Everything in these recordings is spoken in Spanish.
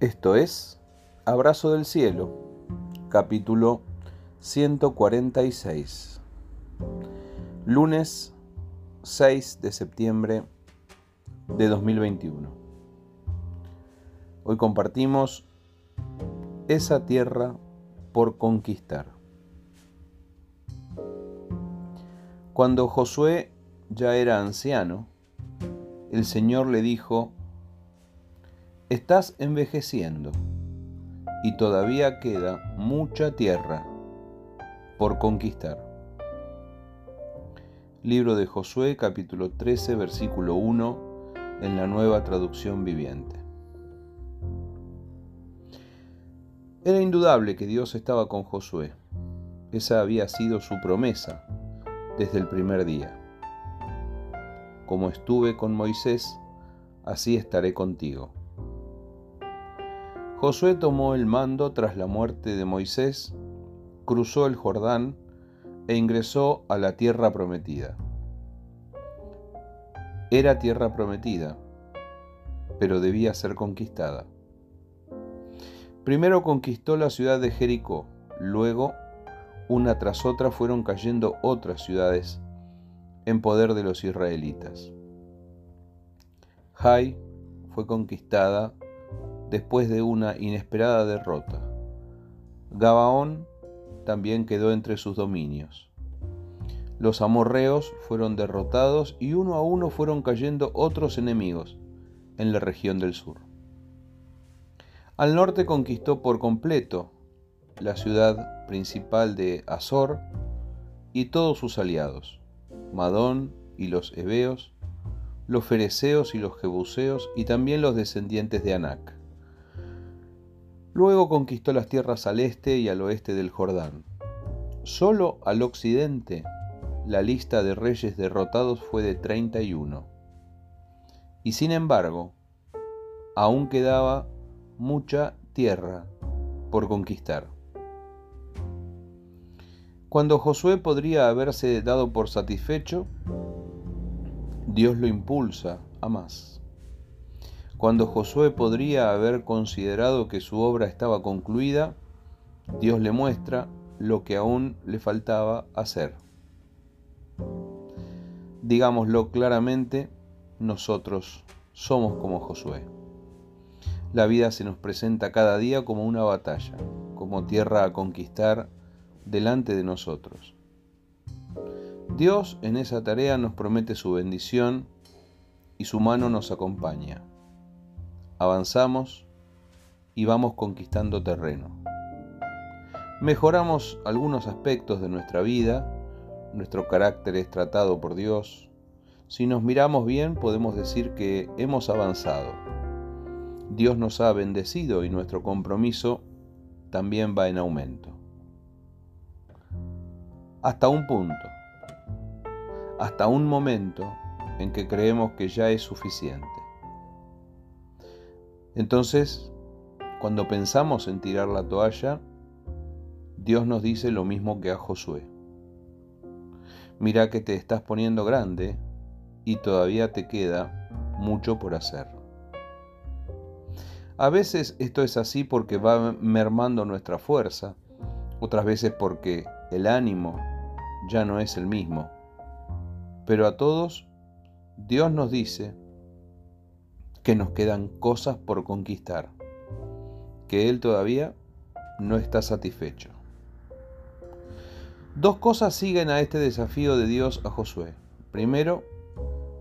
Esto es Abrazo del Cielo, capítulo 146, lunes 6 de septiembre de 2021. Hoy compartimos esa tierra por conquistar. Cuando Josué ya era anciano, el Señor le dijo, Estás envejeciendo y todavía queda mucha tierra por conquistar. Libro de Josué capítulo 13 versículo 1 en la nueva traducción viviente. Era indudable que Dios estaba con Josué. Esa había sido su promesa desde el primer día. Como estuve con Moisés, así estaré contigo. Josué tomó el mando tras la muerte de Moisés, cruzó el Jordán e ingresó a la tierra prometida. Era tierra prometida, pero debía ser conquistada. Primero conquistó la ciudad de Jericó, luego, una tras otra, fueron cayendo otras ciudades en poder de los israelitas. Jai fue conquistada después de una inesperada derrota. Gabaón también quedó entre sus dominios. Los amorreos fueron derrotados y uno a uno fueron cayendo otros enemigos en la región del sur. Al norte conquistó por completo la ciudad principal de Azor y todos sus aliados, Madón y los Heveos, los Fereceos y los Jebuseos y también los descendientes de Anac. Luego conquistó las tierras al este y al oeste del Jordán. Solo al occidente la lista de reyes derrotados fue de 31. Y sin embargo, aún quedaba mucha tierra por conquistar. Cuando Josué podría haberse dado por satisfecho, Dios lo impulsa a más. Cuando Josué podría haber considerado que su obra estaba concluida, Dios le muestra lo que aún le faltaba hacer. Digámoslo claramente, nosotros somos como Josué. La vida se nos presenta cada día como una batalla, como tierra a conquistar delante de nosotros. Dios en esa tarea nos promete su bendición y su mano nos acompaña avanzamos y vamos conquistando terreno. Mejoramos algunos aspectos de nuestra vida, nuestro carácter es tratado por Dios. Si nos miramos bien podemos decir que hemos avanzado. Dios nos ha bendecido y nuestro compromiso también va en aumento. Hasta un punto, hasta un momento en que creemos que ya es suficiente. Entonces, cuando pensamos en tirar la toalla, Dios nos dice lo mismo que a Josué. Mira que te estás poniendo grande y todavía te queda mucho por hacer. A veces esto es así porque va mermando nuestra fuerza, otras veces porque el ánimo ya no es el mismo. Pero a todos Dios nos dice que nos quedan cosas por conquistar, que Él todavía no está satisfecho. Dos cosas siguen a este desafío de Dios a Josué. Primero,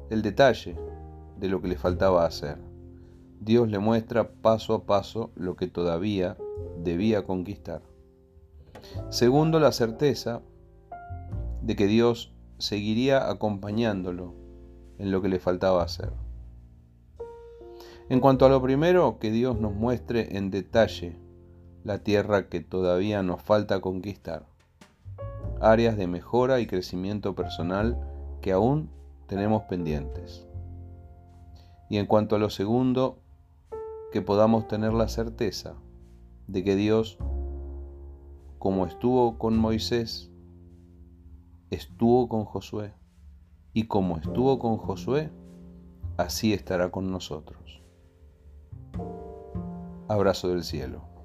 el detalle de lo que le faltaba hacer. Dios le muestra paso a paso lo que todavía debía conquistar. Segundo, la certeza de que Dios seguiría acompañándolo en lo que le faltaba hacer. En cuanto a lo primero, que Dios nos muestre en detalle la tierra que todavía nos falta conquistar, áreas de mejora y crecimiento personal que aún tenemos pendientes. Y en cuanto a lo segundo, que podamos tener la certeza de que Dios, como estuvo con Moisés, estuvo con Josué, y como estuvo con Josué, así estará con nosotros. Abrazo del cielo.